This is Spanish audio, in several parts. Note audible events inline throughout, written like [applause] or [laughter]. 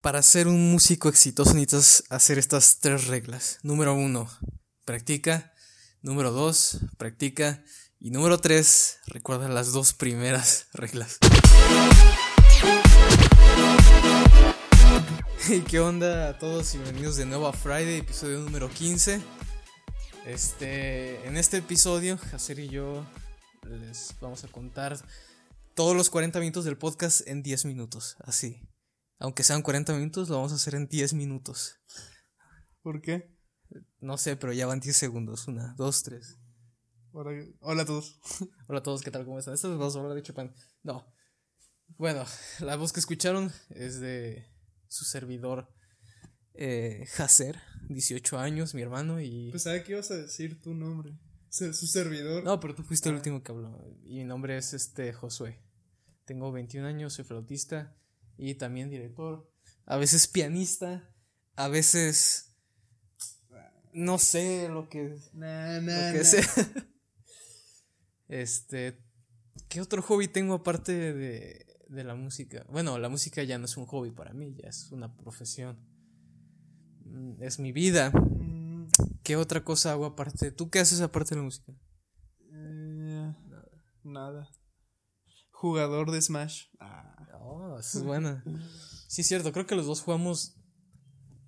Para ser un músico exitoso necesitas hacer estas tres reglas. Número uno, practica. Número dos, practica. Y número tres, recuerda las dos primeras [laughs] reglas. ¿Y qué onda a todos? Bienvenidos de nuevo a Friday, episodio número 15. Este, en este episodio, Hacer y yo les vamos a contar todos los 40 minutos del podcast en 10 minutos, así. Aunque sean 40 minutos, lo vamos a hacer en 10 minutos. ¿Por qué? No sé, pero ya van 10 segundos. Una, dos, tres. Hola, hola a todos. [laughs] Hola a todos, ¿qué tal? ¿Cómo están? Esto vamos a hablar de Chopin. No. Bueno, la voz que escucharon es de su servidor eh, Hacer, 18 años, mi hermano, y... Pues ¿sabes qué ibas a decir tu nombre? Su, su servidor. No, pero tú fuiste el último que habló. Y mi nombre es este Josué. Tengo 21 años, soy flautista y también director. A veces pianista, a veces... No sé lo que... Nah, lo que nah. sea. [laughs] Este, ¿qué otro hobby tengo aparte de, de la música? Bueno, la música ya no es un hobby para mí, ya es una profesión. Mm, Es mi vida. Mm, ¿Qué otra cosa hago aparte? ¿Tú qué haces aparte de la música? eh, nada. Jugador de Smash. Ah, Oh, eso es buena. [laughs] Sí, es cierto, creo que los dos jugamos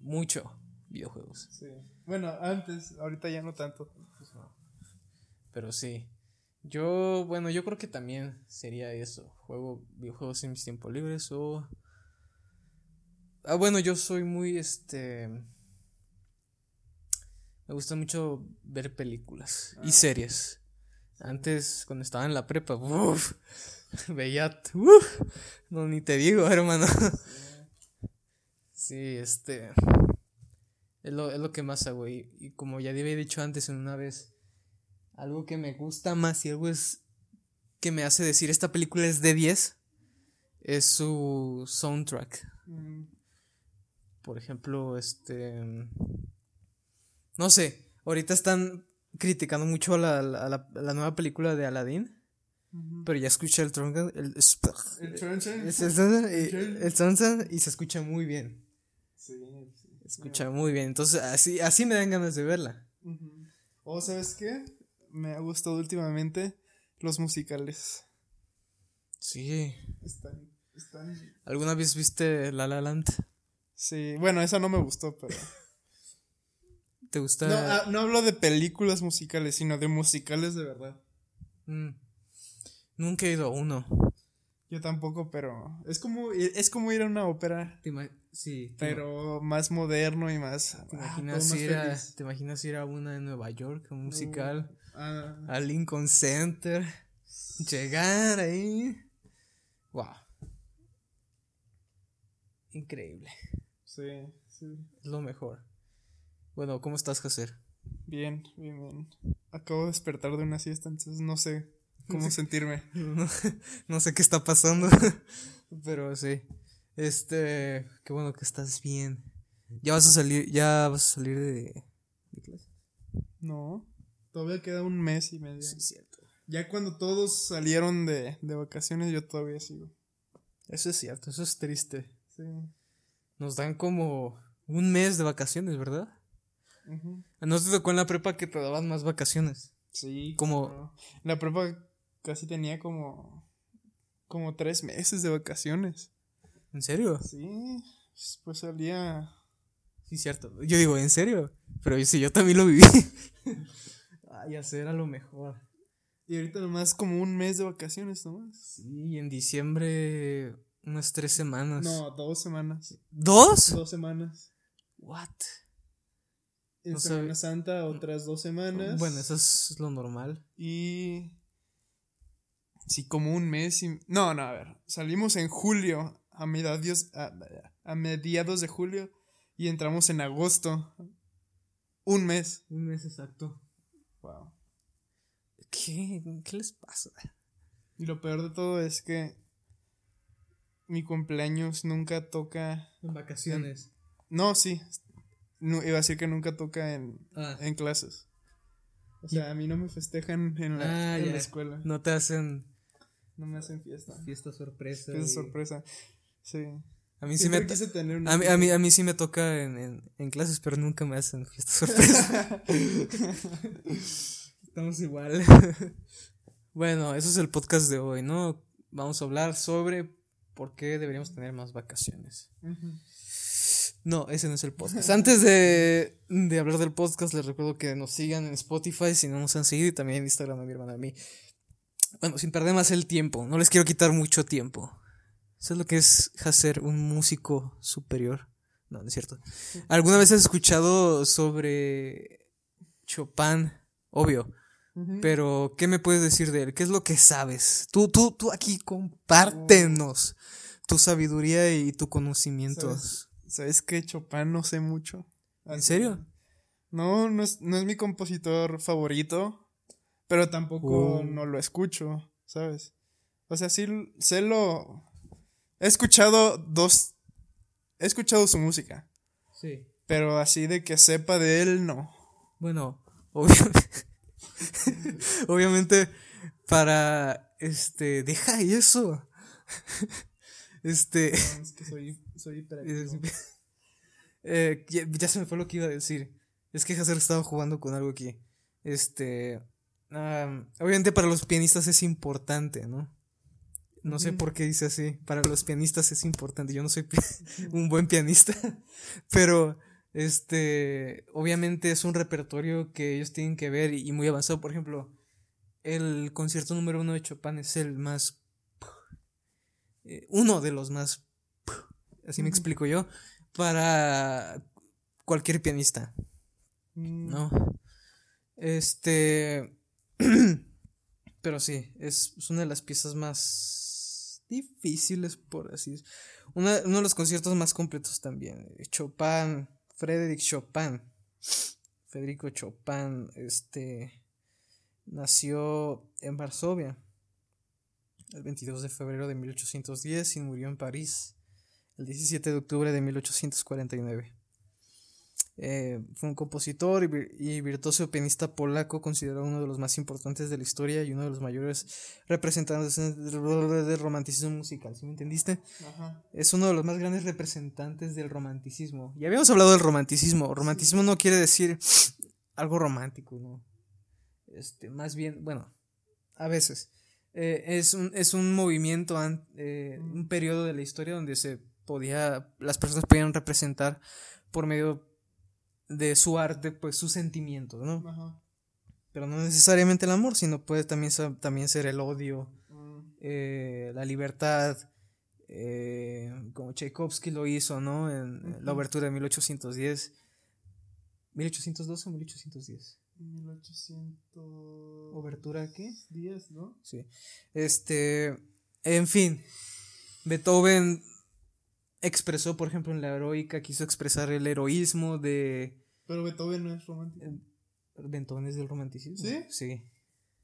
mucho videojuegos. sí. Bueno, antes, ahorita ya no tanto. Pero sí. Yo, bueno, yo creo que también sería eso. Juego videojuegos en mis tiempos libres o... Ah, bueno, yo soy muy, este... Me gusta mucho ver películas y series. Antes, cuando estaba en la prepa, uf, [laughs] veía... uf, no, ni te digo, [laughs] hermano. Sí, este... Es lo, es lo que más hago. Y, y como ya había dicho antes en una vez, algo que me gusta más y algo es que me hace decir esta película es de 10 es su soundtrack. Mm, Por ejemplo, este. No sé, ahorita están criticando mucho la, la, la- la nueva película de Aladdin. Pero ya escuché el tronco. El, El el, el soundtrack y se escucha muy bien. Sí, sí. Escucha muy bien. Entonces, así, así me dan ganas de verla. O, ¿sabes qué? Me ha gustado últimamente los musicales. Sí. Están, están... ¿Alguna vez viste La La Land? Sí, bueno, esa no me gustó, pero... ¿Te gusta? No, ah, no hablo de películas musicales, sino de musicales de verdad. Mm. Nunca he ido a uno. Yo tampoco, pero es como es como ir a una ópera, ¿Te ima- sí, te pero más moderno y más. ¿Te ah, imaginas, más ir a. ¿Te imaginas ir a una en Nueva York, un musical? Ah, A Lincoln Center. Llegar ahí. Wow. Increíble. sí, sí. Es lo mejor. Bueno, ¿cómo estás, Hacer? Bien, bien, bien. Acabo de despertar de una siesta, entonces no sé cómo sentirme. [laughs] No, no sé qué está pasando. [laughs] Pero sí. Este. Qué bueno que estás bien. Ya vas a salir. Ya vas a salir de. de clase. No, todavía queda un mes y medio. Sí, cierto. Ya cuando todos salieron de, de vacaciones, yo todavía sigo. Eso es cierto, eso es triste. Sí. Nos dan como un mes de vacaciones, ¿verdad? Ujú. ¿No te tocó en la prepa que te daban más vacaciones? Sí. Como- claro. La prepa casi tenía como. como tres meses de vacaciones. ¿En serio? Sí, pues salía. Sí, cierto. Yo digo, ¿en serio? Pero sí, yo también lo viví. [laughs] Ay, hacer a lo mejor. Y ahorita nomás como un mes de vacaciones nomás. Sí, en diciembre unas tres semanas. No, dos semanas. ¿Dos? Dos semanas. What? En No Semana Santa otras dos semanas. Bueno, eso es lo normal. Y. Sí, como un mes y. No, no, a ver. Salimos en julio. A mediados, a, a mediados de julio. Y entramos en agosto. Un mes. Un mes exacto. Wow. ¿Qué? ¿Qué les pasa? Y lo peor de todo es que. Mi cumpleaños nunca toca. En vacaciones. No, sí. No, iba a decir que nunca toca en, Ah, en clases. O sea, a mí no me festejan en la, Ah, en la escuela. no te hacen No me hacen fiesta. fiesta sorpresa. Es y- sorpresa. Sí. A mí sí me, Siempre quise tener una a mí, a mí, a mí sí me toca en, en, en clases, pero nunca me hacen fiesta sorpresa. [laughs] Estamos igual. bueno, eso es el podcast de hoy, ¿no? Vamos a hablar sobre por qué deberíamos tener más vacaciones. No, ese no es el podcast. Antes de, de hablar del podcast, les recuerdo que nos sigan en Spotify si no nos han seguido y también en Instagram a mi hermana a mí. Bueno, sin perder más el tiempo, no les quiero quitar mucho tiempo. ¿Sabes lo que es hacer un músico superior? No, no es cierto. ¿Alguna vez has escuchado sobre Chopin? Obvio. Pero, ¿qué me puedes decir de él? ¿Qué es lo que sabes? Tú, tú, tú aquí compártenos tu sabiduría y tu conocimiento. ¿Sabes? ¿Sabes qué? Chopin no sé mucho. ¿En serio? No, no es, no es mi compositor favorito, pero tampoco Oh. no lo escucho, ¿sabes? O sea, sí sé lo... He escuchado dos... He escuchado su música, Sí. pero así de que sepa de él, no. Bueno, [laughs] obviamente, obviamente para este deja eso. [laughs] Este Es que soy, soy [laughs] eh, ya, ya se me fue lo que iba a decir. Es que Hacer estaba jugando con algo aquí. Este am, obviamente para los pianistas es importante, ¿no? No sé por qué dice así. Para los pianistas es importante. Yo no soy [laughs] un buen pianista, [laughs] pero este, obviamente es un repertorio que ellos tienen que ver y, y muy avanzado. Por ejemplo, el concierto número uno de Chopin es el más, eh, uno de los más, así me explico yo, para cualquier pianista, Mm, ¿no? Este, [clears throat] pero sí, es, una de las piezas más difíciles, por así decirlo. Uno de los conciertos más completos también. Chopin, Frédéric Chopin. Federico Chopin, este, nació en Varsovia el 22 de febrero de 1810 y murió en París el 17 de octubre de 1849. Eh, fue un compositor y, vir- y virtuoso pianista polaco, considerado uno de los más importantes de la historia y uno de los mayores representantes del romanticismo musical. ¿Sí me entendiste? Ajá. Es uno de los más grandes representantes del romanticismo. Ya habíamos hablado del romanticismo. Romanticismo no quiere decir algo romántico, ¿no? Este, más bien, bueno, a veces. Eh, es, un, es un movimiento, eh, un periodo de la historia donde se podía, las personas podían representar por medio de su arte, pues sus sentimientos, ¿no? Ajá. Pero no necesariamente el amor, sino puede también ser, también ser el odio, Mm, eh, la libertad, eh, como Tchaikovsky lo hizo, ¿no? En, la obertura de 1810. ¿1812 o 1810? 1800... ¿Obertura qué? 10, ¿no? Sí. Este, en fin, Beethoven expresó, por ejemplo, en la heroica, quiso expresar el heroísmo de... Pero Beethoven no es romántico. Beethoven es del romanticismo. ¿Sí? Sí,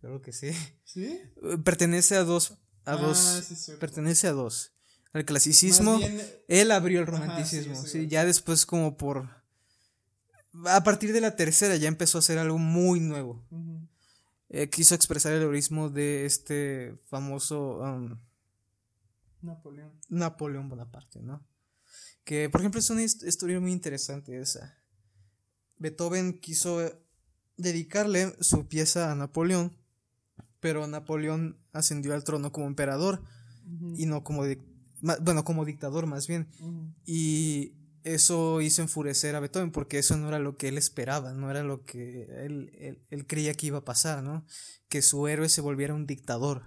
claro que sí. ¿Sí? Eh, Pertenece a dos, a Ah, dos, sí, pertenece a dos. Al clasicismo. Bien, Él abrió el Ajá, romanticismo, sí, ya después como por... A partir de la tercera ya empezó a hacer algo muy nuevo. Eh, quiso expresar el heroísmo de este famoso um, Napoleón. Napoleón Bonaparte, ¿no? Que, por ejemplo, es una hist- historia muy interesante esa. Beethoven quiso dedicarle su pieza a Napoleón, pero Napoleón ascendió al trono como emperador y no como... bueno, como dictador más bien. Y eso hizo enfurecer a Beethoven porque eso no era lo que él esperaba, no era lo que él, él, él creía que iba a pasar, ¿no? Que su héroe se volviera un dictador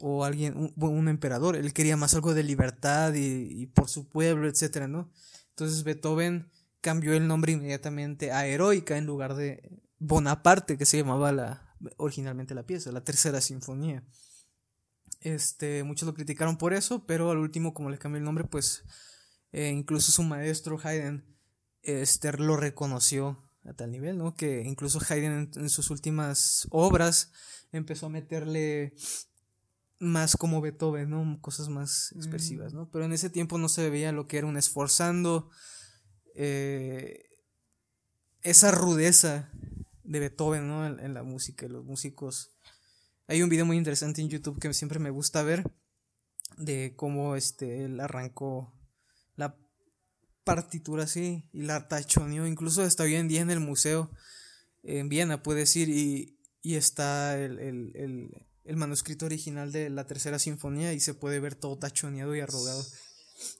o alguien, un, un emperador. Él quería más algo de libertad y, y por su pueblo, etcétera, ¿no? Entonces Beethoven cambió el nombre inmediatamente a Heroica en lugar de Bonaparte, que se llamaba la, originalmente la pieza, la tercera sinfonía. Este, muchos lo criticaron por eso, pero al último, como le cambió el nombre, pues eh, incluso su maestro Haydn este, lo reconoció a tal nivel, ¿no? Que incluso Haydn en, en sus últimas obras empezó a meterle más como Beethoven, ¿no? Cosas más expresivas, ¿no? Pero en ese tiempo no se veía lo que era un esforzando, eh, esa rudeza de Beethoven, ¿no? En, la música, los músicos. Hay un video muy interesante en YouTube que siempre me gusta ver de cómo este él arrancó partitura así y la tachoneó. Incluso está hoy en día en el museo en Viena, puedes ir, y, y está el, el, el, el, manuscrito original de la tercera sinfonía y se puede ver todo tachoneado y arrugado.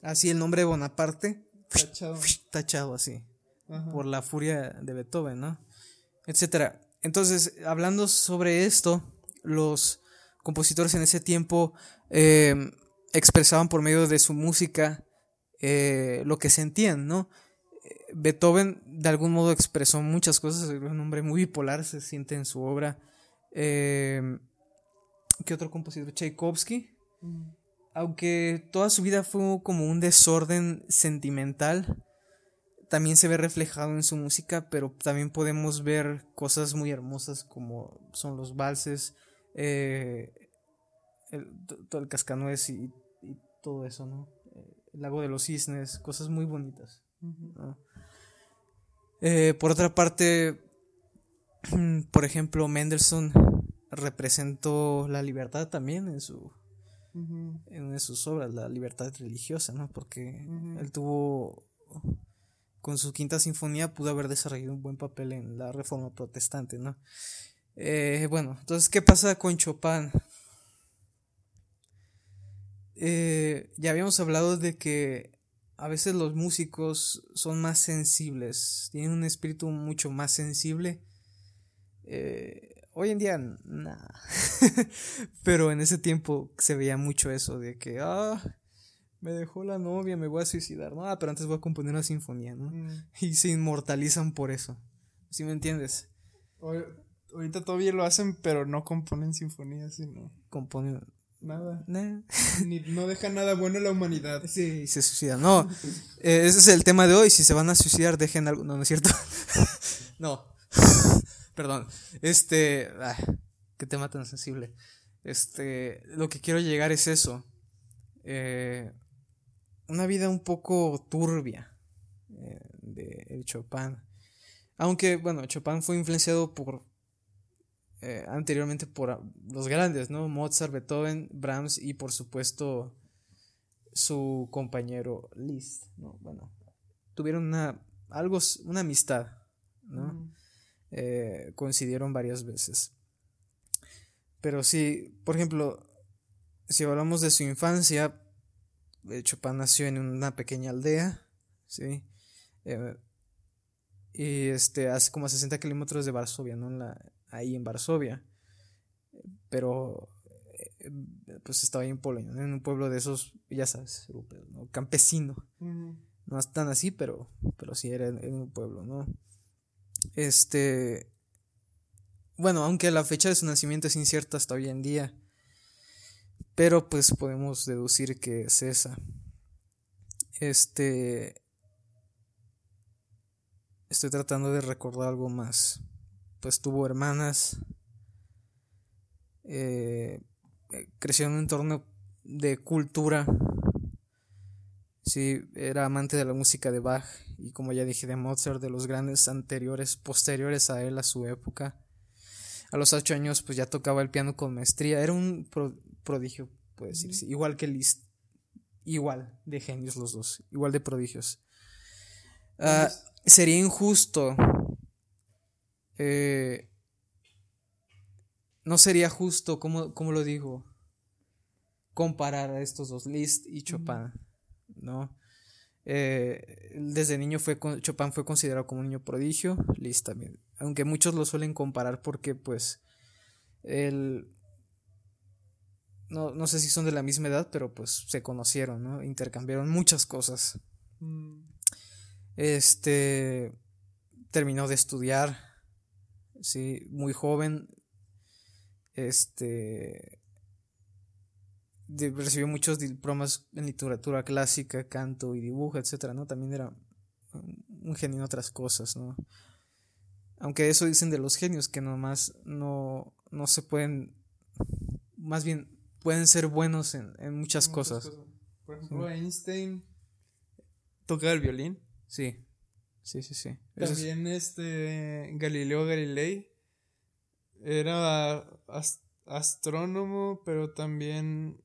Así el nombre de Bonaparte, tachado, tachado así, por la furia de Beethoven, ¿no? Etcétera. Entonces, hablando sobre esto, los compositores en ese tiempo eh, expresaban por medio de su música eh, lo que sentían, ¿no? Beethoven de algún modo expresó muchas cosas, es un hombre muy bipolar, se siente en su obra. Eh, ¿Qué otro compositor? Tchaikovsky. Aunque toda su vida fue como un desorden sentimental, también se ve reflejado en su música, pero también podemos ver cosas muy hermosas como son los valses, eh, el, todo el cascanuez y, todo eso, ¿no? El lago de los cisnes, cosas muy bonitas. Eh, por otra parte, [clears throat] por ejemplo, Mendelssohn representó la libertad también en su en una de sus obras, la libertad religiosa, ¿no? Porque él tuvo con su quinta sinfonía pudo haber desarrollado un buen papel en la reforma protestante, ¿no? Eh, bueno, entonces, ¿qué pasa con Chopin? Eh, ya habíamos hablado de que a veces los músicos son más sensibles, tienen un espíritu mucho más sensible. Eh, hoy en día, nada. [laughs] Pero en ese tiempo se veía mucho eso de que, ah, me dejó la novia, me voy a suicidar. No, pero antes voy a componer una sinfonía, ¿no? Mm. [laughs] Y se inmortalizan por eso. ¿Sí me entiendes? ahorita todavía lo hacen, pero no componen sinfonías, sino. Componen Nada. [laughs] Ni, no deja nada bueno en la humanidad. Sí, se suicida. No, eh, ese es el tema de hoy. Si se van a suicidar, dejen algo. No, no es cierto. no. Perdón. Este. qué tema tan sensible. Este. Lo que quiero llegar es eso. Eh, una vida un poco turbia eh, de Chopin. Aunque, bueno, Chopin fue influenciado por eh, anteriormente por los grandes, ¿no? Mozart, Beethoven, Brahms y por supuesto su compañero Liszt, ¿no? Bueno, tuvieron una, algo, una amistad, ¿no? Eh, coincidieron varias veces. Pero sí, por ejemplo, si hablamos de su infancia, Chopin nació en una pequeña aldea, ¿sí? Eh, y este, hace como a 60 kilómetros de Varsovia, ¿no? En la, ahí en Varsovia. Pero eh, pues estaba ahí en Polonia, en un pueblo de esos, ya sabes, europeos, ¿no? campesino. No es tan así, pero, pero sí era en, un pueblo, ¿no? Este. Bueno, aunque la fecha de su nacimiento es incierta hasta hoy en día. Pero pues podemos deducir que es esa. Este. Estoy tratando de recordar algo más pues tuvo hermanas, eh, creció en un entorno de cultura, sí, era amante de la música de Bach y como ya dije de Mozart, de los grandes anteriores, posteriores a él, a su época. A los ocho años pues ya tocaba el piano con maestría, era un prodigio, puede decirse, igual que Liszt, igual de genios los dos, igual de prodigios. Ah, sería injusto eh, no sería justo, como, como lo digo, comparar a estos dos, Liszt y Chopin, ¿no? Eh, desde niño fue Chopin fue considerado como un niño prodigio, Liszt también, aunque muchos lo suelen comparar porque pues él no, no sé si son de la misma edad, pero pues se conocieron, ¿no? Intercambiaron muchas cosas. Mm. Este terminó de estudiar sí, muy joven, este, recibió muchos diplomas en literatura clásica, canto y dibujo, etcétera, ¿no? También era un genio en otras cosas, ¿no? Aunque eso dicen de los genios, que nomás no, no se pueden, más bien pueden ser buenos en, muchas, cosas. Por ejemplo, Einstein toca el violín. Sí. Sí, sí, sí. También este Galileo Galilei era astrónomo, pero también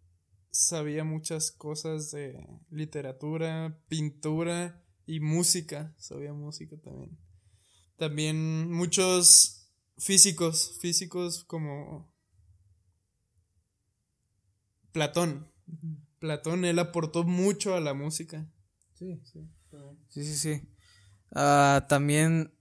sabía muchas cosas de literatura, pintura Y música, sabía música también. También muchos físicos, físicos como Platón. Platón, él aportó mucho a la música. Sí, sí. Sí, sí, sí. Ah, también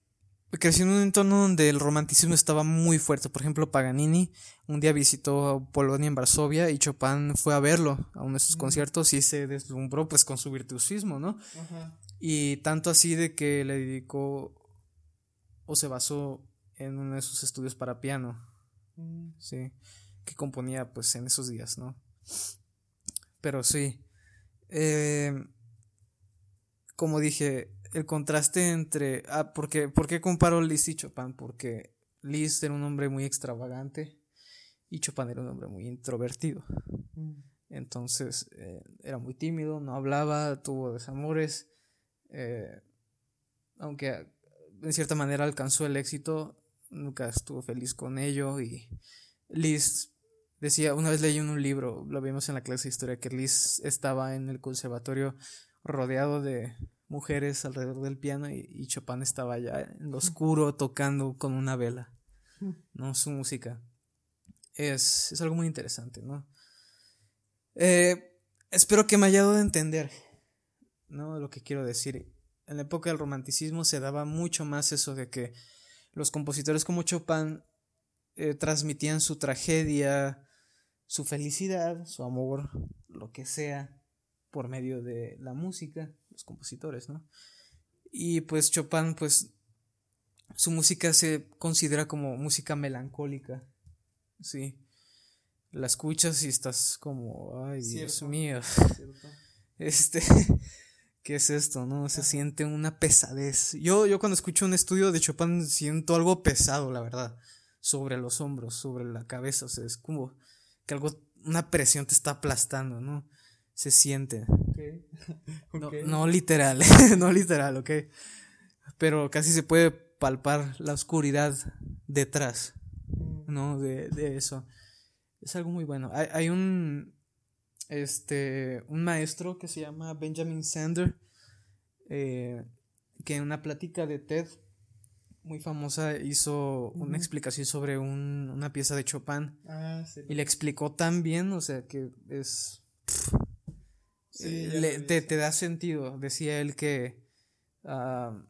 creció en un entorno donde el romanticismo estaba muy fuerte. Por ejemplo, Paganini un día visitó Polonia en Varsovia y Chopin fue a verlo a uno de sus conciertos y se deslumbró pues con su virtuosismo, ¿no? Y tanto así de que le dedicó o se basó en uno de sus estudios para piano. Mm. Sí, que componía pues en esos días, ¿no? Pero sí. Eh, como dije, el contraste entre. Ah, porque, ¿por qué comparo Liszt y Chopin? Porque Liszt era un hombre muy extravagante y Chopin era un hombre muy introvertido. Mm. Entonces eh, era muy tímido, no hablaba, tuvo desamores. Eh, aunque en cierta manera alcanzó el éxito, nunca estuvo feliz con ello. Y Liszt decía, una vez leí en un libro, lo vimos en la clase de historia, que Liszt estaba en el conservatorio rodeado de mujeres alrededor del piano y, Chopin estaba allá en lo oscuro tocando con una vela, ¿no? Su música. Es, es algo muy interesante, ¿no? Eh, espero que me haya dado a entender, ¿no? Lo que quiero decir. En la época del romanticismo se daba mucho más eso de que los compositores como Chopin eh, transmitían su tragedia, su felicidad, su amor, lo que sea, por medio de la música los compositores, ¿no? Y pues Chopin, pues su música se considera como música melancólica, sí. La escuchas y estás como, ay, Dios mío. [laughs] Este, ¿qué es esto, no? Se siente una pesadez. Yo, yo cuando escucho un estudio de Chopin siento algo pesado, la verdad, sobre los hombros, sobre la cabeza, o sea, es como que algo, una presión te está aplastando, ¿no? Se siente. [laughs] No, literal, [laughs] no literal, ok. Pero casi se puede palpar la oscuridad detrás, mm. ¿no? De, eso. Es algo muy bueno. Hay, un, este, un maestro que se llama Benjamin Sander, eh, que en una plática de TED muy famosa hizo una explicación sobre una pieza de Chopin. Ah, y le explicó tan bien, o sea, que es te, da sentido. Decía él que ah,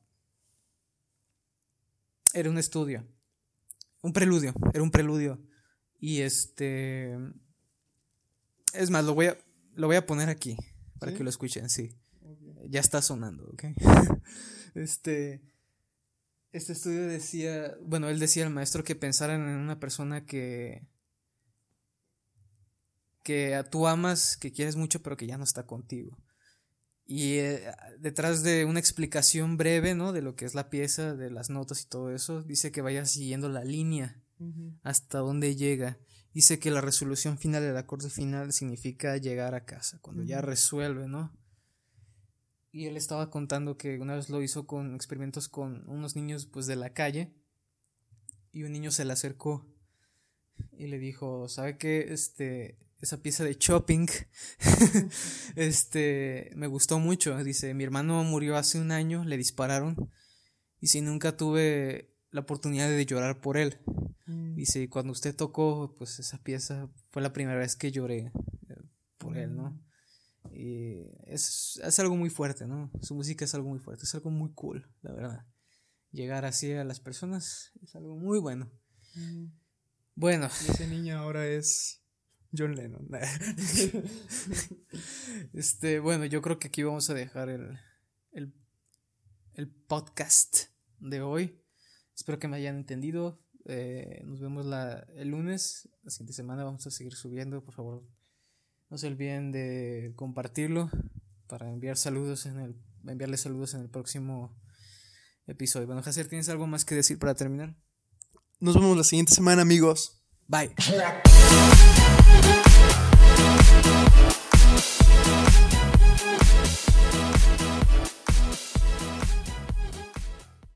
era un estudio, un preludio, era un preludio. Y este... Es más, lo voy a, lo voy a poner aquí para que lo escuchen, sí. Ya está sonando, ¿ok? [laughs] este... Este estudio decía, bueno, él decía al maestro que pensaran en una persona que que tú amas, que quieres mucho, pero que ya no está contigo. Y eh, detrás de una explicación breve, ¿no? De lo que es la pieza, de las notas y todo eso, dice que vayas siguiendo la línea hasta donde llega. Dice que la resolución final del acorde final significa llegar a casa, cuando ya resuelve, ¿no? Y él estaba contando que una vez lo hizo con experimentos con unos niños pues de la calle y un niño se le acercó y le dijo, ¿sabe qué? Este, esa pieza de shopping, [laughs] este, me gustó mucho. Dice, mi hermano murió hace un año, le dispararon, y si nunca tuve la oportunidad de llorar por él. Mm. Dice, cuando usted tocó, pues esa pieza fue la primera vez que lloré eh, por él, ¿no? Mm. Y es, es algo muy fuerte, ¿no? Su música es algo muy fuerte, es algo muy cool, la verdad. Llegar así a las personas es algo muy bueno. Mm. Bueno. ese niño ahora es John Lennon. [laughs] este, bueno, yo creo que aquí vamos a dejar el, el, el podcast de hoy. Espero que me hayan entendido. Eh, nos vemos la, el lunes. La siguiente semana vamos a seguir subiendo. Por favor, no se olviden de compartirlo para enviar saludos en el enviarles saludos en el próximo episodio. Bueno, Jacer, ¿tienes algo más que decir para terminar? Nos vemos la siguiente semana, amigos. Bye.